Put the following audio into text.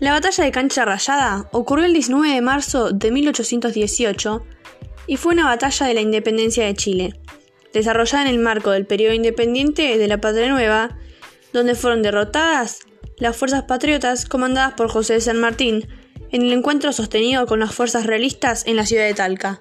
La batalla de Cancha Rayada ocurrió el 19 de marzo de 1818 y fue una batalla de la independencia de Chile, desarrollada en el marco del periodo independiente de la Patria Nueva, donde fueron derrotadas las fuerzas patriotas comandadas por José de San Martín en el encuentro sostenido con las fuerzas realistas en la ciudad de Talca.